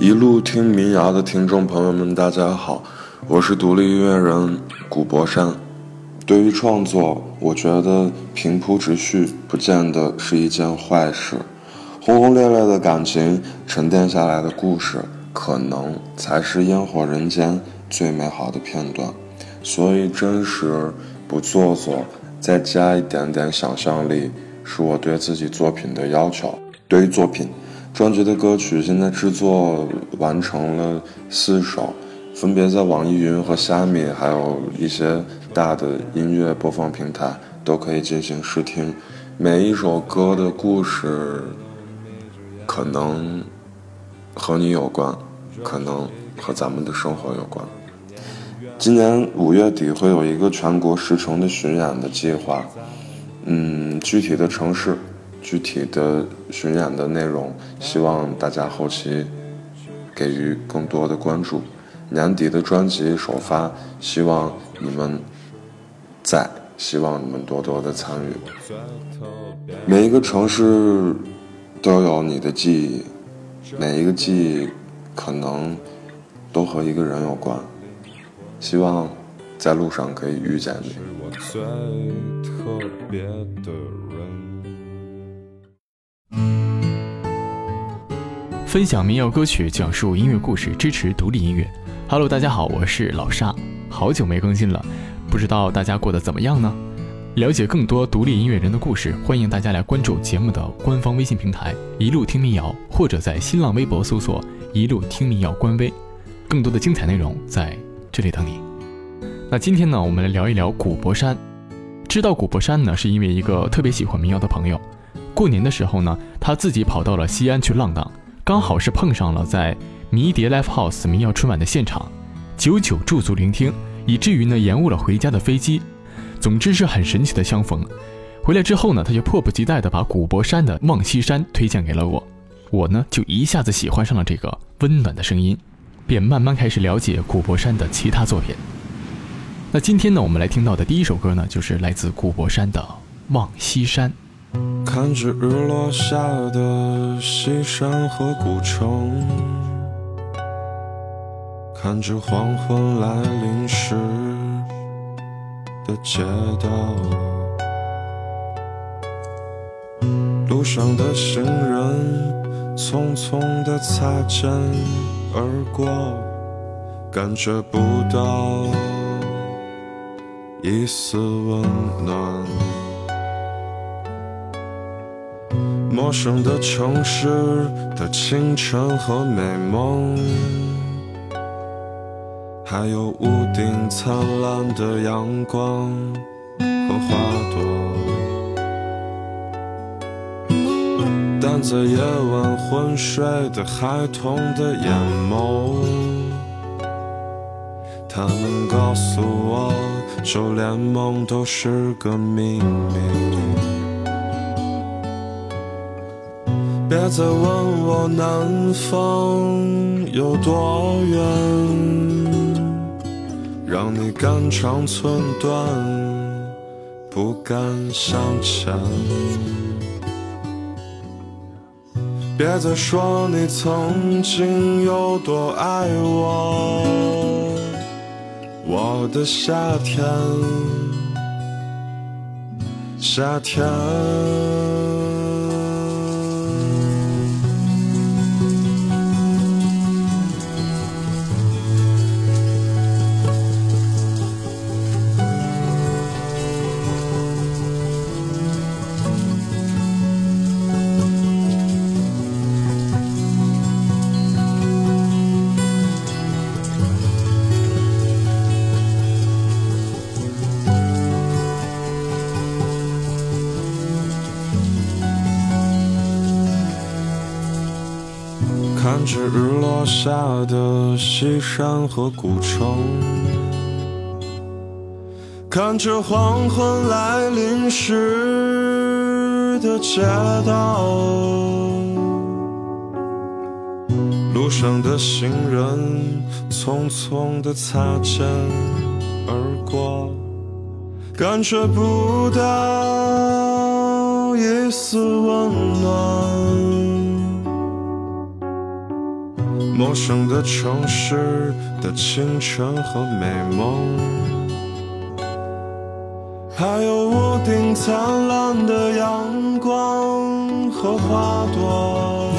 一路听民谣的听众朋友们，大家好，我是独立音乐人古博山。对于创作，我觉得平铺直叙不见得是一件坏事，轰轰烈烈的感情沉淀下来的故事，可能才是烟火人间最美好的片段。所以，真实不做作，再加一点点想象力，是我对自己作品的要求。对于作品。专辑的歌曲现在制作完成了四首，分别在网易云和虾米，还有一些大的音乐播放平台都可以进行试听。每一首歌的故事可能和你有关，可能和咱们的生活有关。今年五月底会有一个全国十城的巡演的计划，嗯，具体的城市。具体的巡演的内容，希望大家后期给予更多的关注。年底的专辑首发，希望你们在，希望你们多多的参与。每一个城市都有你的记忆，每一个记忆可能都和一个人有关。希望在路上可以遇见你。最特别的人分享民谣歌曲，讲述音乐故事，支持独立音乐。Hello，大家好，我是老沙，好久没更新了，不知道大家过得怎么样呢？了解更多独立音乐人的故事，欢迎大家来关注节目的官方微信平台“一路听民谣”，或者在新浪微博搜索“一路听民谣”官微，更多的精彩内容在这里等你。那今天呢，我们来聊一聊古柏山。知道古柏山呢，是因为一个特别喜欢民谣的朋友，过年的时候呢，他自己跑到了西安去浪荡。刚好是碰上了在迷迭 Live House 民谣春晚的现场，久久驻足聆听，以至于呢延误了回家的飞机。总之是很神奇的相逢。回来之后呢，他就迫不及待地把古柏山的《望西山》推荐给了我，我呢就一下子喜欢上了这个温暖的声音，便慢慢开始了解古柏山的其他作品。那今天呢，我们来听到的第一首歌呢，就是来自古柏山的《望西山》。看着日落下的西山和古城，看着黄昏来临时的街道，路上的行人匆匆地擦肩而过，感觉不到一丝温暖。陌生的城市的清晨和美梦，还有屋顶灿烂的阳光和花朵。但在夜晚昏睡的孩童的眼眸，他们告诉我，就连梦都是个秘密。别再问我南方有多远，让你肝肠寸断，不敢向前。别再说你曾经有多爱我，我的夏天，夏天。着日落下的西山和古城，看着黄昏来临时的街道，路上的行人匆匆地擦肩而过，感觉不到一丝温暖。陌生的城市的清晨和美梦，还有屋顶灿烂的阳光和花朵。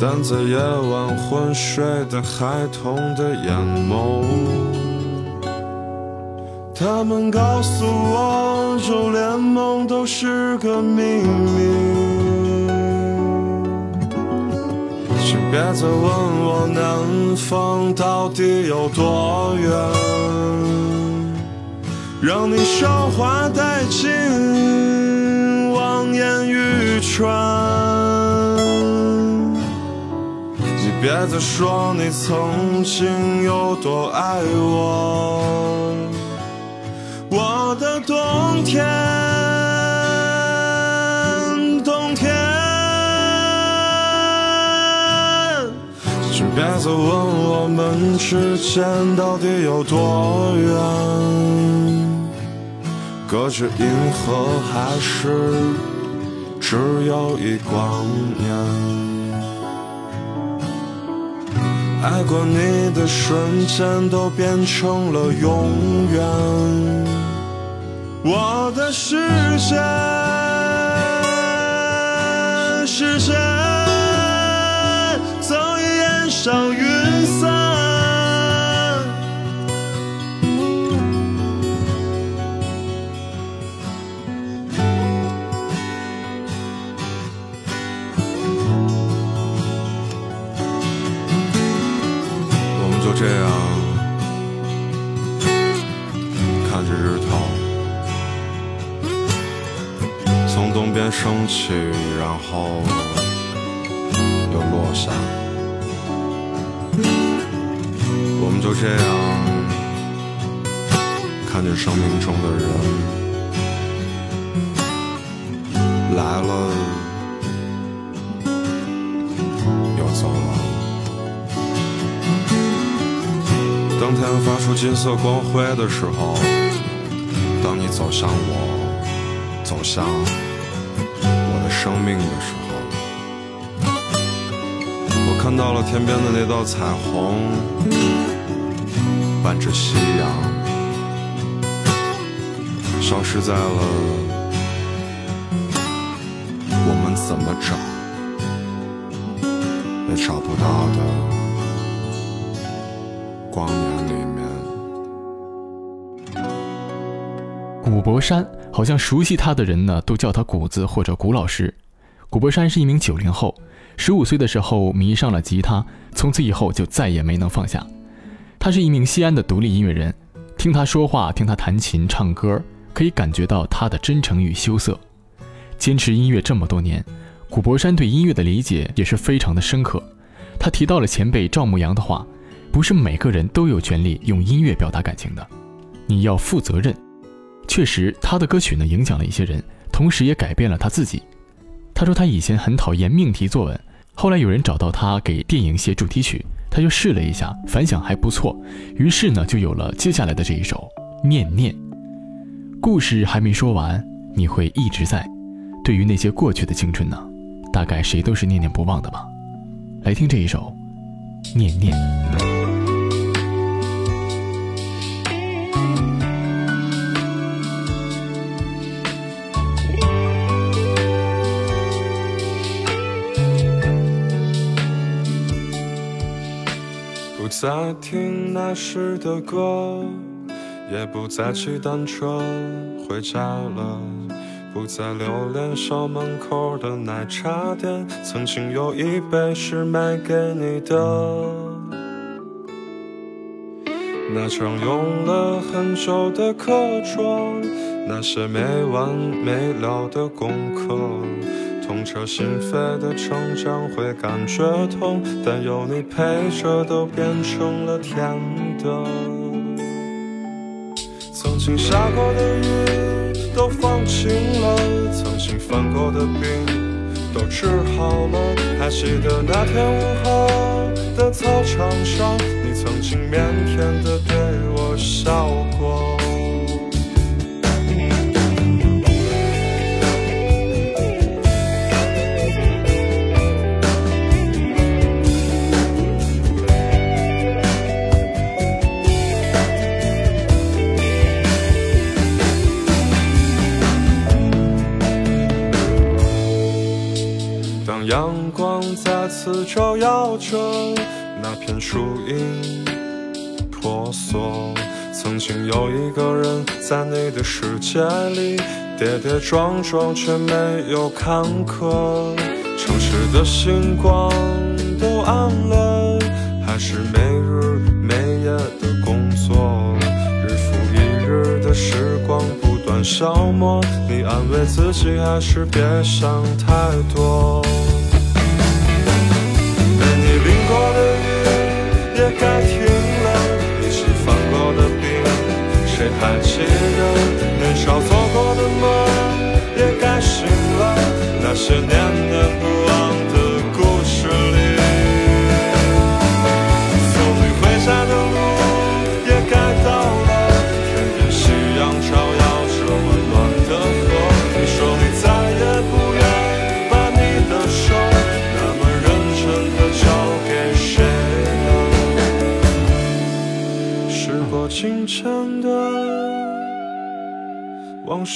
但在夜晚昏睡的孩童的眼眸，他们告诉我，就连梦都是个秘密。别再问我南方到底有多远，让你韶华殆尽，望眼欲穿。你别再说你曾经有多爱我，我的冬天。别再问我们之间到底有多远，隔着银河还是只有一光年？爱过你的瞬间都变成了永远，我的世界，世界。上云散，我们就这样看着日头从东边升起，然后又落下。就这样看着生命中的人来了又走了。当太阳发出金色光辉的时候，当你走向我，走向我的生命的时候。我看到了天边的那道彩虹，伴着夕阳，消失在了我们怎么找也找不到的光年里面。古柏山，好像熟悉他的人呢，都叫他谷子或者谷老师。古柏山是一名九零后。十五岁的时候迷上了吉他，从此以后就再也没能放下。他是一名西安的独立音乐人，听他说话，听他弹琴唱歌，可以感觉到他的真诚与羞涩。坚持音乐这么多年，古柏山对音乐的理解也是非常的深刻。他提到了前辈赵牧阳的话：“不是每个人都有权利用音乐表达感情的，你要负责任。”确实，他的歌曲呢影响了一些人，同时也改变了他自己。他说他以前很讨厌命题作文，后来有人找到他给电影写主题曲，他就试了一下，反响还不错，于是呢就有了接下来的这一首《念念》。故事还没说完，你会一直在。对于那些过去的青春呢，大概谁都是念念不忘的吧。来听这一首《念念》。不再听那时的歌，也不再骑单车回家了，不再留恋校门口的奶茶店。曾经有一杯是买给你的，那张用了很久的课桌，那些没完没了的功课。痛彻心扉的成长会感觉痛，但有你陪着都变成了甜的。曾经下过的雨都放晴了，曾经犯过的病都治好了。还记得那天午后的操场上，你曾经腼腆的对我笑过。再次照耀着那片树荫婆娑。曾经有一个人在你的世界里跌跌撞撞，却没有坎坷。城市的星光都暗了，还是没日没夜的工作，日复一日的时光不断消磨。你安慰自己，还是别想太多。还记得？年少做过的梦也该醒了，那些年的不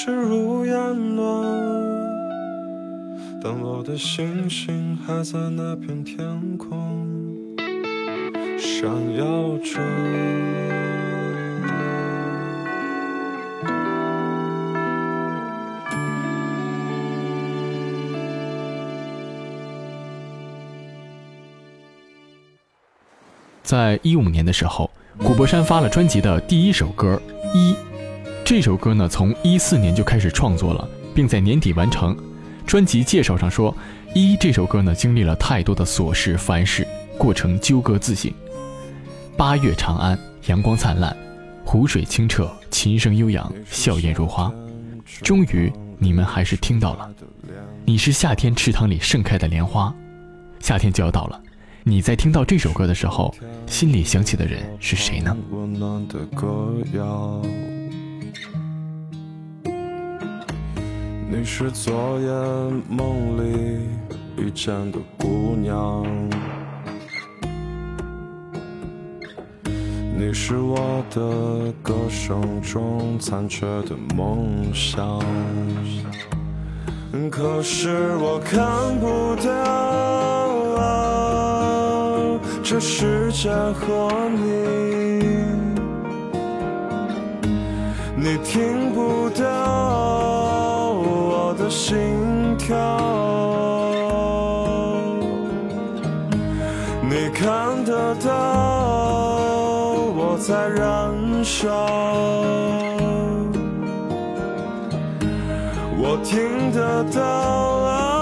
事如烟了，但我的星星还在那片天空闪耀着。在一五年的时候，古柏山发了专辑的第一首歌《一》。这首歌呢，从一四年就开始创作了，并在年底完成。专辑介绍上说，《一》这首歌呢，经历了太多的琐事烦事，过程纠葛自省。八月长安，阳光灿烂，湖水清澈，琴声悠扬，笑靥如花。终于，你们还是听到了。你是夏天池塘里盛开的莲花，夏天就要到了。你在听到这首歌的时候，心里想起的人是谁呢？你是昨夜梦里遇见的姑娘，你是我的歌声中残缺的梦想，可是我看不到这世界和你，你听不到。心跳，你看得到我在燃烧，我听得到。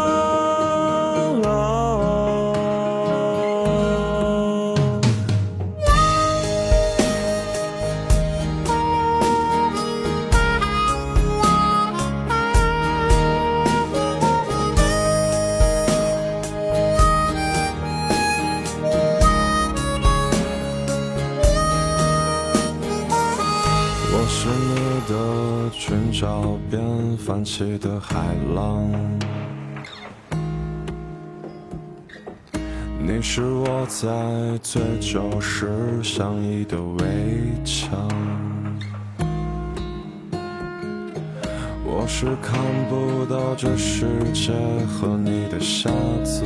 泛起的海浪，你是我在醉酒时相依的围墙。我是看不到这世界和你的瞎子，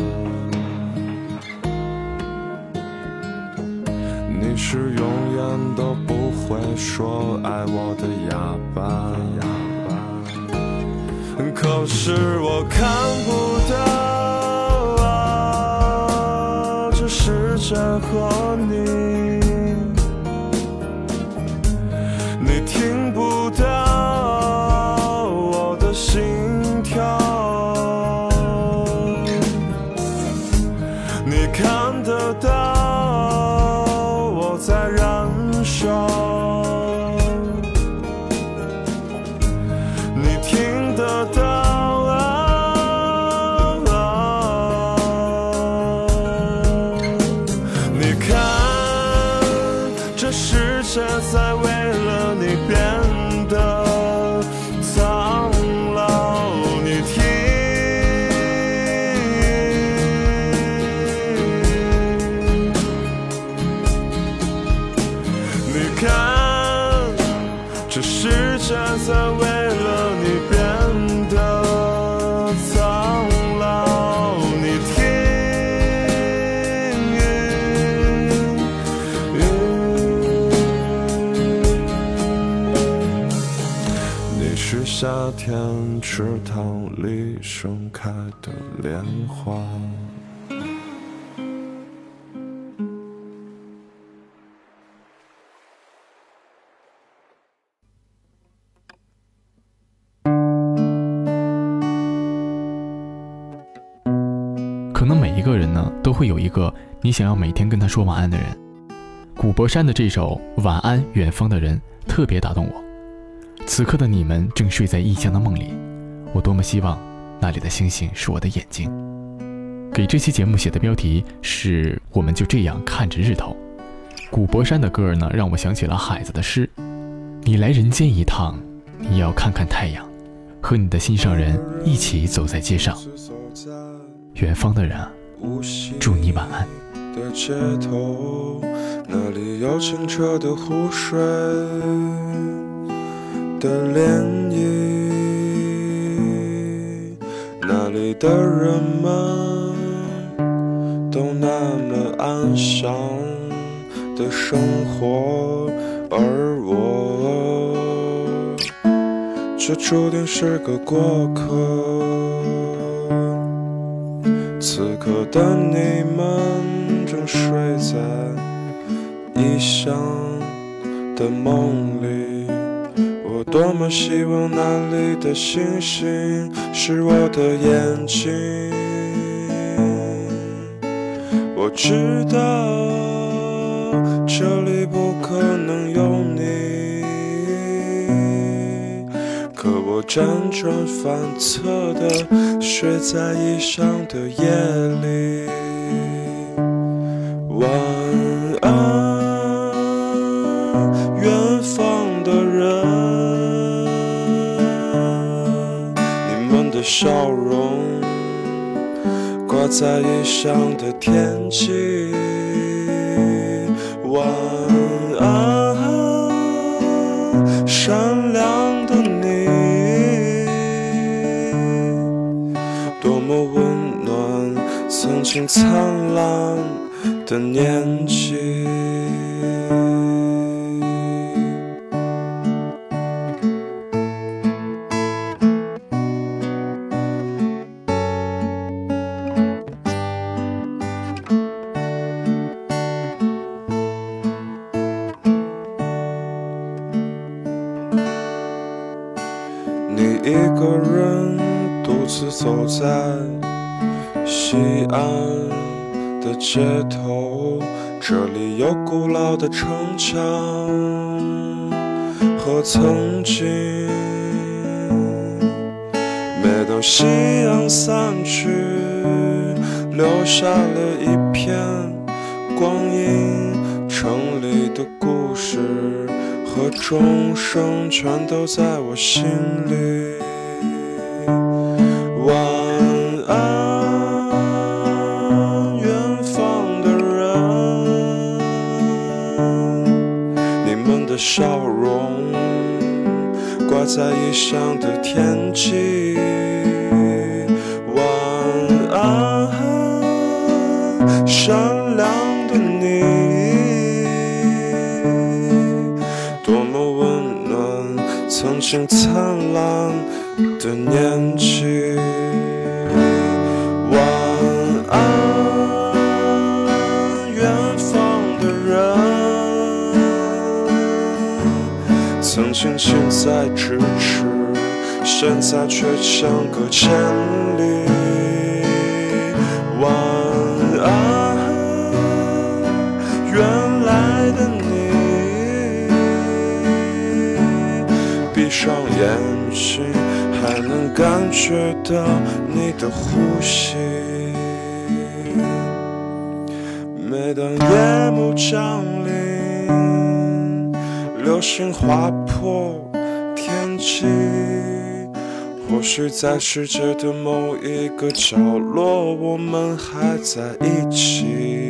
你是永远都不会说爱我的哑巴。可是我看不到啊，这世界和你，世界在为了你变得苍老，你听。你是夏天池塘里盛开的莲花。可能每一个人呢，都会有一个你想要每天跟他说晚安的人。古柏山的这首《晚安，远方的人》特别打动我。此刻的你们正睡在异乡的梦里，我多么希望那里的星星是我的眼睛。给这期节目写的标题是“我们就这样看着日头”。古柏山的歌儿呢，让我想起了海子的诗：“你来人间一趟，你要看看太阳，和你的心上人一起走在街上。远方的人啊，祝你晚安。”的街头，那里有清澈的湖水的涟漪，那里的人们都那么安详的生活，而我却注定是个过客。此刻的你们正睡在异乡的梦里，我多么希望那里的星星是我的眼睛。我知道这里不可能有你，我辗转反侧的睡在异乡的夜里。晚安，远方的人，你们的笑容挂在异乡的天际。晚经灿烂的年纪。这里有古老的城墙和曾经。每当夕阳散去，留下了一片光阴，城里的故事。和钟声全都在我心里。在异乡的天气。晚安，善良的你。多么温暖，曾经灿烂的年纪。曾经近在咫尺，现在却相隔千里。晚安，原来的你。闭上眼睛，还能感觉到你的呼吸。每当夜幕降临，流星划或天气。或许在世界的某一个角落，我们还在一起。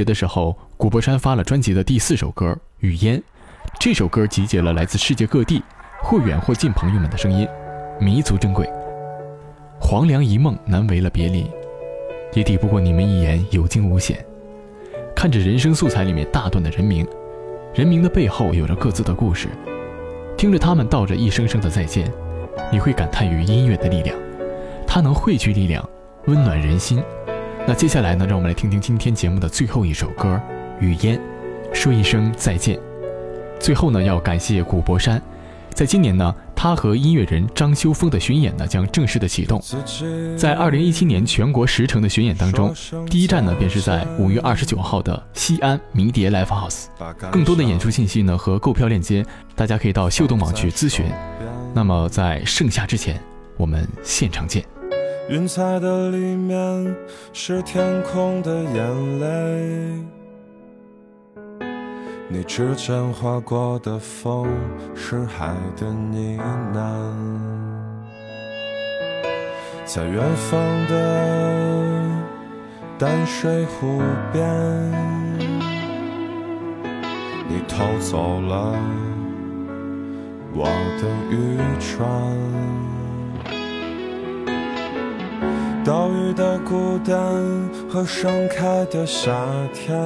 节的时候，古柏山发了专辑的第四首歌《雨烟》。这首歌集结了来自世界各地或远或近朋友们的声音，弥足珍贵。黄粱一梦难为了别离，也抵不过你们一言有惊无险。看着人生素材里面大段的人名，人名的背后有着各自的故事。听着他们道着一声声的再见，你会感叹于音乐的力量，它能汇聚力量，温暖人心。那接下来呢，让我们来听听今天节目的最后一首歌《雨烟》，说一声再见。最后呢，要感谢古柏山，在今年呢，他和音乐人张修峰的巡演呢将正式的启动。在二零一七年全国十城的巡演当中，第一站呢便是在五月二十九号的西安迷迭 Live House。更多的演出信息呢和购票链接，大家可以到秀动网去咨询。那么在盛夏之前，我们现场见。云彩的里面是天空的眼泪，你指尖划过的风是海的呢喃，在远方的淡水湖边，你偷走了我的渔船。岛屿的孤单和盛开的夏天，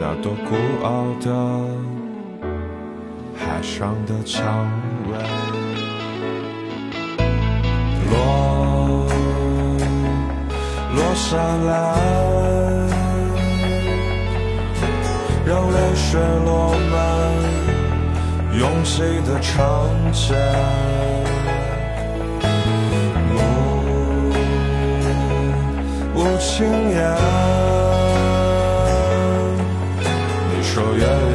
那朵孤傲的海上的蔷薇，落落下来，让泪水落满拥挤的长街。不轻言你说愿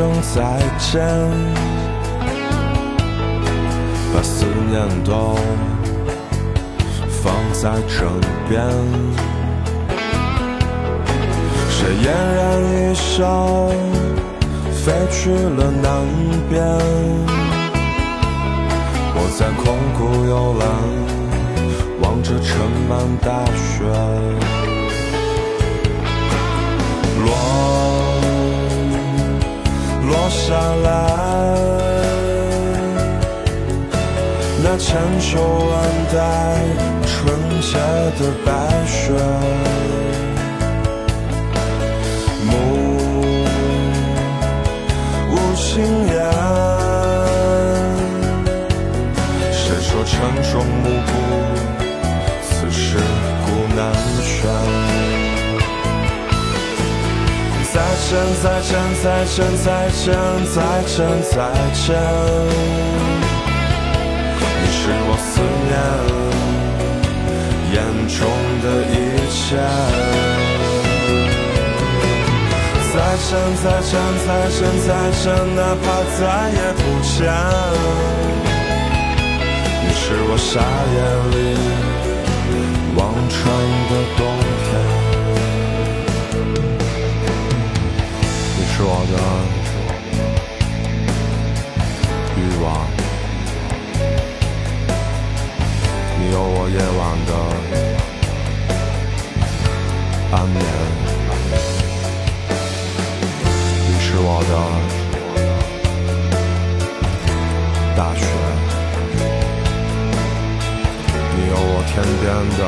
声再见，把思念都放在枕边。谁嫣然一笑，飞去了南边。我在空谷幽兰，望着盛满大雪落。下来，那千秋万代纯洁的白雪，梦无心再见，再见，再见，再见，再见，再见。你是我思念眼中的一切。再见，再见，再见，再见，哪怕再也不见。你是我沙眼里望穿的冬是我的欲望，你有我夜晚的安眠，你是我的大雪，你有我天边的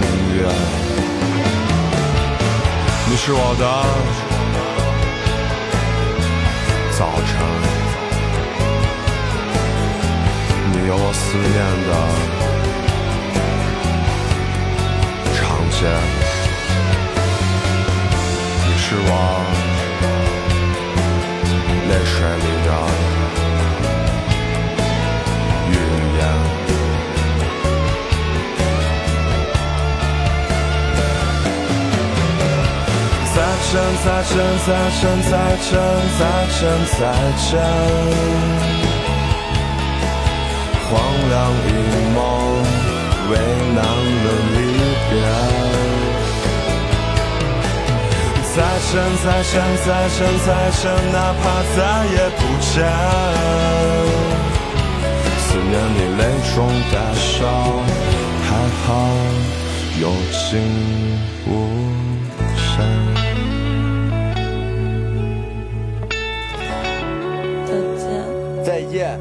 明月，是我的早晨。你有我思念的长街，你是我泪水里的再见，再见，再见，再见，再见，再见。荒凉一梦，为难了离别。再见，再见，再见，再见，哪怕再也不见。思念你泪中带笑，还好有惊无险。再见，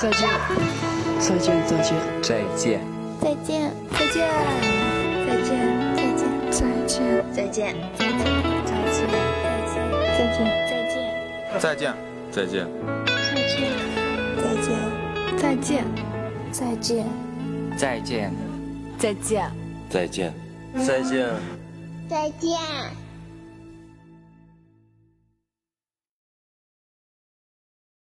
再见。再见。再见，再见，再见，再见，再见，再见，再见，再见，再见，再见，再见，再见，再见，再见，再见，再见，再见，再见，再见，再见。